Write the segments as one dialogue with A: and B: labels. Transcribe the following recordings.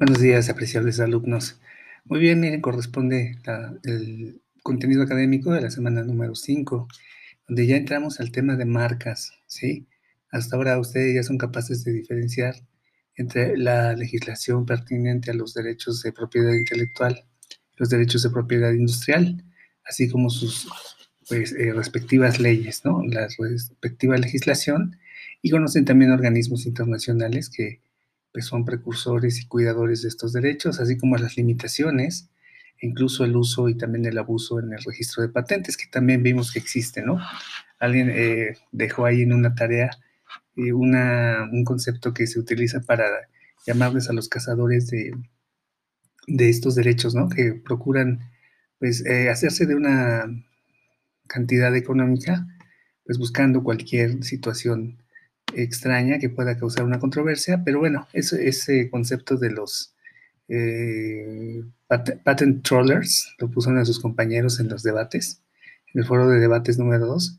A: Buenos días, apreciables alumnos. Muy bien, miren, corresponde el contenido académico de la semana número 5, donde ya entramos al tema de marcas, ¿sí? Hasta ahora ustedes ya son capaces de diferenciar entre la legislación pertinente a los derechos de propiedad intelectual, los derechos de propiedad industrial, así como sus pues, eh, respectivas leyes, ¿no? La respectiva legislación, y conocen también organismos internacionales que pues son precursores y cuidadores de estos derechos, así como las limitaciones, incluso el uso y también el abuso en el registro de patentes, que también vimos que existe, ¿no? Alguien eh, dejó ahí en una tarea eh, un concepto que se utiliza para llamarles a los cazadores de, de estos derechos, ¿no? Que procuran, pues, eh, hacerse de una cantidad económica, pues buscando cualquier situación extraña que pueda causar una controversia, pero bueno, ese, concepto de los eh, patent trollers lo uno de sus compañeros en los debates, en el foro de debates número 2.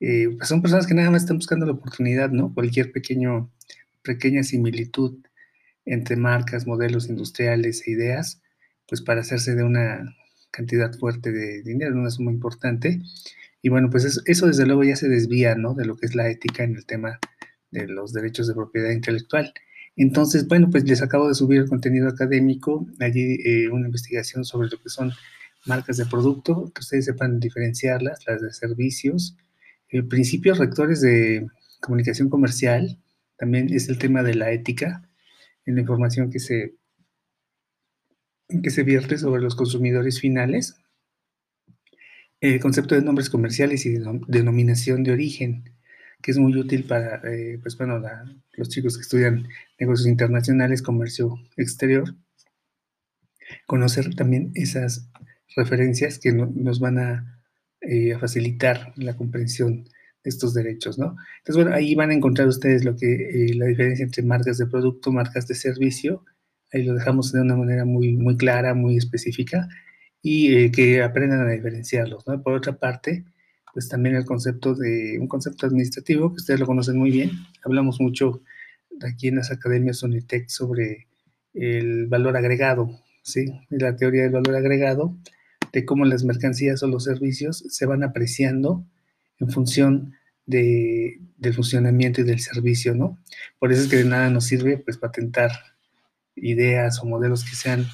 A: Eh, pues son personas que nada más están buscando la oportunidad, ¿no? Cualquier pequeño, pequeña similitud entre marcas, modelos industriales e ideas, pues para hacerse de una cantidad fuerte de dinero, una suma importante. Y bueno, pues eso, eso desde luego ya se desvía, ¿no? De lo que es la ética en el tema de los derechos de propiedad intelectual. Entonces, bueno, pues les acabo de subir el contenido académico, allí eh, una investigación sobre lo que son marcas de producto, que ustedes sepan diferenciarlas, las de servicios, eh, principios rectores de comunicación comercial, también es el tema de la ética en la información que se, que se vierte sobre los consumidores finales, el concepto de nombres comerciales y de denominación de origen, que es muy útil para, eh, pues bueno, los chicos que estudian negocios internacionales, comercio exterior, conocer también esas referencias que nos van eh, a, facilitar la comprensión de estos derechos, ¿no? Entonces, bueno, ahí van a encontrar ustedes lo que, eh, la diferencia entre marcas de producto, marcas de servicio, ahí lo dejamos de una manera muy, muy clara, muy específica, y que aprendan a diferenciarlos, ¿no? Por otra parte, pues también el concepto de un concepto administrativo, que ustedes lo conocen muy bien. Hablamos mucho aquí en las academias Unitec sobre el valor agregado, ¿sí? La teoría del valor agregado, de cómo las mercancías o los servicios se van apreciando en función de, del funcionamiento y del servicio, ¿no? Por eso es que de nada nos sirve, pues, patentar ideas o modelos que sean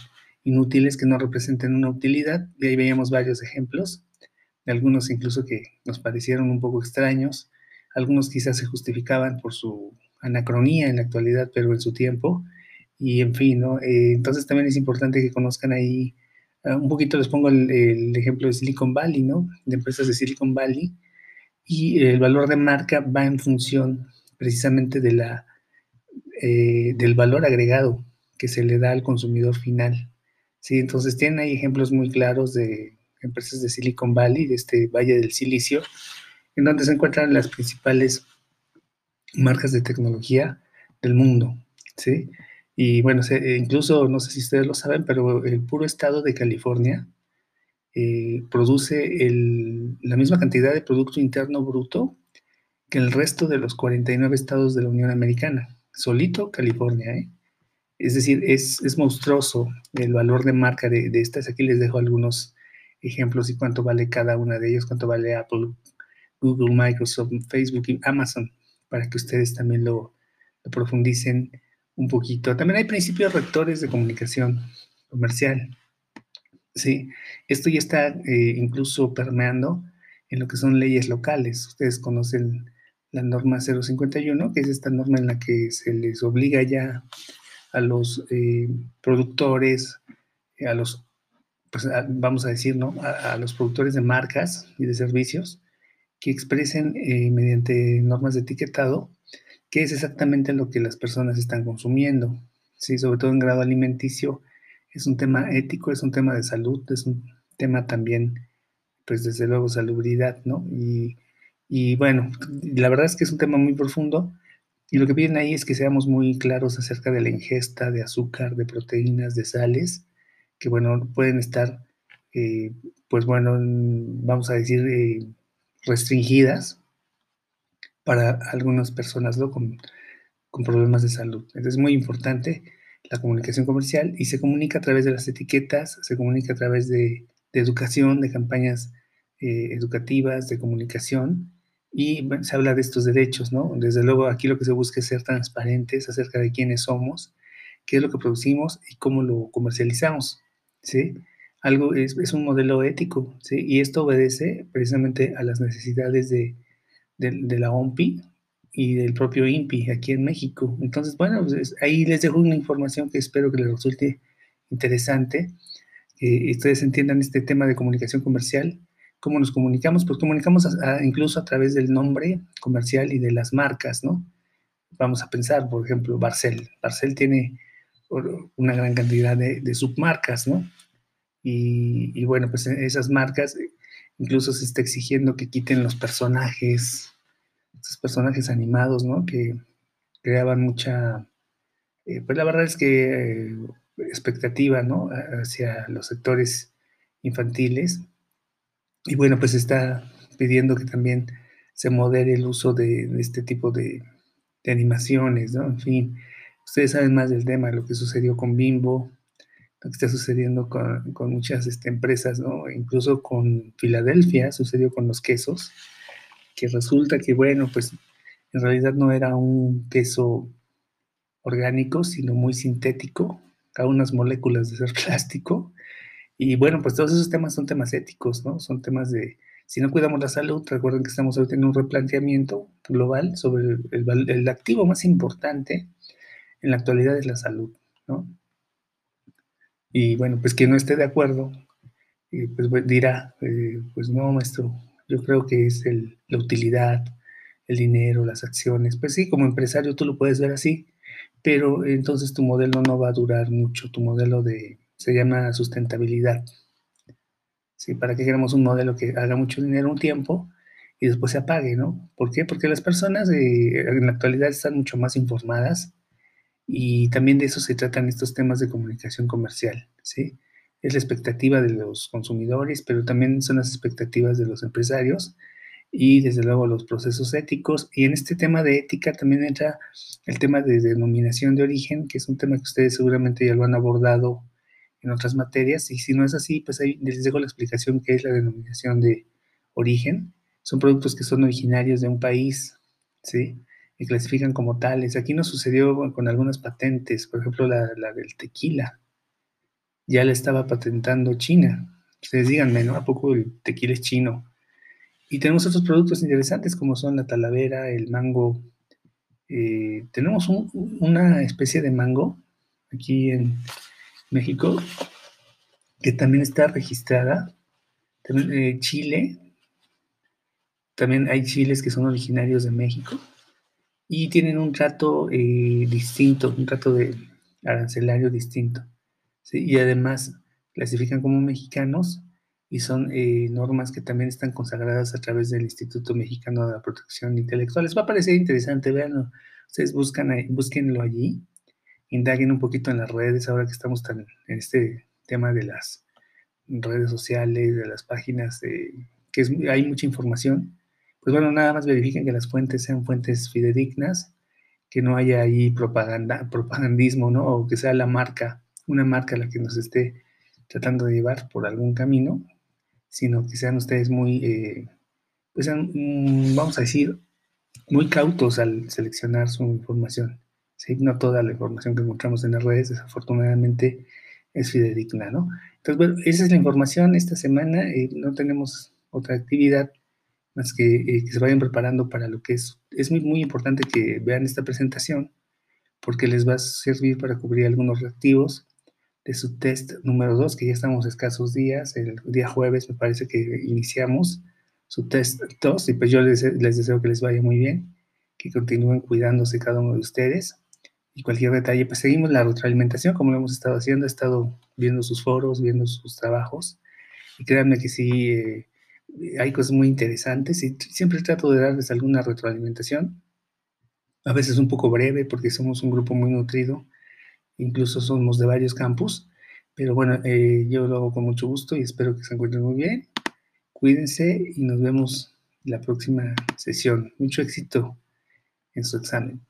A: inútiles, que no representen una utilidad, y ahí veíamos varios ejemplos algunos incluso que nos parecieron un poco extraños, algunos quizás se justificaban por su anacronía en la actualidad, pero en su tiempo, y en fin, ¿no? Eh, entonces también es importante que conozcan ahí, ah, un poquito les pongo el, ejemplo de Silicon Valley, ¿no? De empresas de Silicon Valley, y el valor de marca va en función precisamente de la, eh, del valor agregado que se le da al consumidor final. Sí, entonces tienen ahí ejemplos muy claros de empresas de Silicon Valley, de este Valle del Silicio, en donde se encuentran las principales marcas de tecnología del mundo, ¿sí? Y bueno, e incluso, no sé si ustedes lo saben, pero el puro estado de California eh, produce la misma cantidad de Producto Interno Bruto que el resto de los 49 estados de la Unión Americana. Solito California, ¿eh? Es decir, es, monstruoso el valor de marca de, de, estas. Aquí les dejo algunos ejemplos y cuánto vale cada una de ellos, cuánto vale Apple, Google, Microsoft, Facebook y Amazon, para que ustedes también lo, profundicen un poquito. También hay principios rectores de comunicación comercial. Sí, esto ya está eh, incluso permeando en lo que son leyes locales. Ustedes conocen la norma 051, que es esta norma en la que se les obliga ya a los eh, productores, a los pues, vamos a decir, ¿no? A, los productores de marcas y de servicios que expresen eh, mediante normas de etiquetado qué es exactamente lo que las personas están consumiendo. Sí, sobre todo en grado alimenticio, es un tema ético, es un tema de salud, es un tema también, pues desde luego, salubridad, ¿no? Y, y bueno, la verdad es que es un tema muy profundo y lo que piden ahí es que seamos muy claros acerca de la ingesta de azúcar, de proteínas, de sales que, bueno, pueden estar, eh, pues bueno, vamos a decir, eh, restringidas para algunas personas con, con, problemas de salud. Entonces es muy importante la comunicación comercial y se comunica a través de las etiquetas, se comunica a través de, educación, de campañas eh, educativas, de comunicación y se habla de estos derechos, ¿no? Desde luego aquí lo que se busca es ser transparentes acerca de quiénes somos, qué es lo que producimos y cómo lo comercializamos, ¿sí? Algo es, es un modelo ético, ¿sí? Y esto obedece precisamente a las necesidades de, de, la OMPI y del propio INPI aquí en México. Entonces, bueno, pues ahí les dejo una información que espero que les resulte interesante, que ustedes entiendan este tema de comunicación comercial, cómo nos comunicamos, pues comunicamos incluso a través del nombre comercial y de las marcas, ¿no? Vamos a pensar, por ejemplo, Barcel. Barcel tiene una gran cantidad de, submarcas, ¿no? Y, bueno, pues esas marcas incluso se está exigiendo que quiten los personajes, esos personajes animados, ¿no? Que creaban mucha, eh, pues la verdad es que eh, expectativa, ¿no? Hacia los sectores infantiles. Y bueno, pues está pidiendo que también se modere el uso de, este tipo de, animaciones, ¿no? En fin, ustedes saben más del tema, lo que sucedió con Bimbo, lo que está sucediendo con, muchas este, empresas, ¿no? Incluso con Filadelfia sucedió con los quesos, que resulta que, bueno, pues en realidad no era un queso orgánico, sino muy sintético, a unas moléculas de ser plástico. Y bueno, pues todos esos temas son temas éticos, ¿no? Son temas de, si no cuidamos la salud, recuerden que estamos ahorita en un replanteamiento global sobre el, el activo más importante en la actualidad es la salud, ¿no? Y bueno, pues quien no esté de acuerdo, eh, pues dirá, eh, pues no, maestro, yo creo que es la utilidad, el dinero, las acciones. Pues sí, como empresario tú lo puedes ver así, pero entonces tu modelo no va a durar mucho, tu modelo de, se llama sustentabilidad. Sí, para que queramos un modelo que haga mucho dinero un tiempo y después se apague, ¿no? ¿Por qué? Porque las personas eh, en la actualidad están mucho más informadas, y también de eso se tratan estos temas de comunicación comercial, ¿sí? Es la expectativa de los consumidores, pero también son las expectativas de los empresarios y desde luego los procesos éticos. Y en este tema de ética también entra el tema de denominación de origen, que es un tema que ustedes seguramente ya lo han abordado en otras materias. Y si no es así, pues ahí les dejo la explicación qué es la denominación de origen. Son productos que son originarios de un país, ¿sí? Y clasifican como tales. Aquí nos sucedió con algunas patentes, por ejemplo la, del tequila. Ya la estaba patentando China. Ustedes díganme, ¿no? ¿A poco el tequila es chino? Y tenemos otros productos interesantes como son la talavera, el mango. Eh, tenemos una especie de mango aquí en México que también está registrada. Eh, Chile. También hay chiles que son originarios de México y tienen un trato eh, distinto, un trato de arancelario distinto. Y además clasifican como mexicanos y son eh, normas que también están consagradas a través del Instituto Mexicano de la Protección Intelectual. Les va a parecer interesante, vean, ustedes buscan ahí, allí, indaguen un poquito en las redes, ahora que estamos tan en este tema de las redes sociales, de las páginas, que es, hay mucha información pues bueno, nada más verifiquen que las fuentes sean fuentes fidedignas, que no haya ahí propaganda, propagandismo, ¿no? O que sea la marca, una marca la que nos esté tratando de llevar por algún camino, sino que sean ustedes muy, eh, pues mm, vamos a decir, muy cautos al seleccionar su información. ¿sí? No toda la información que encontramos en las redes, desafortunadamente, es fidedigna, ¿no? Entonces, bueno, esa es la información esta semana. Eh, no tenemos otra actividad más eh, que, se vayan preparando para lo que es. Es muy, muy importante que vean esta presentación porque les va a servir para cubrir algunos reactivos de su test número 2, que ya estamos escasos días. El día jueves me parece que iniciamos su test 2 y pues yo les, les deseo que les vaya muy bien, que continúen cuidándose cada uno de ustedes. Y cualquier detalle, pues seguimos la retroalimentación como lo hemos estado haciendo. He estado viendo sus foros, viendo sus trabajos. Y créanme que sí, eh, hay cosas muy interesantes y siempre trato de darles alguna retroalimentación. A veces un poco breve porque somos un grupo muy nutrido, incluso somos de varios campus, pero bueno, eh, yo lo hago con mucho gusto y espero que se encuentren muy bien. Cuídense y nos vemos la próxima sesión. Mucho éxito en su examen.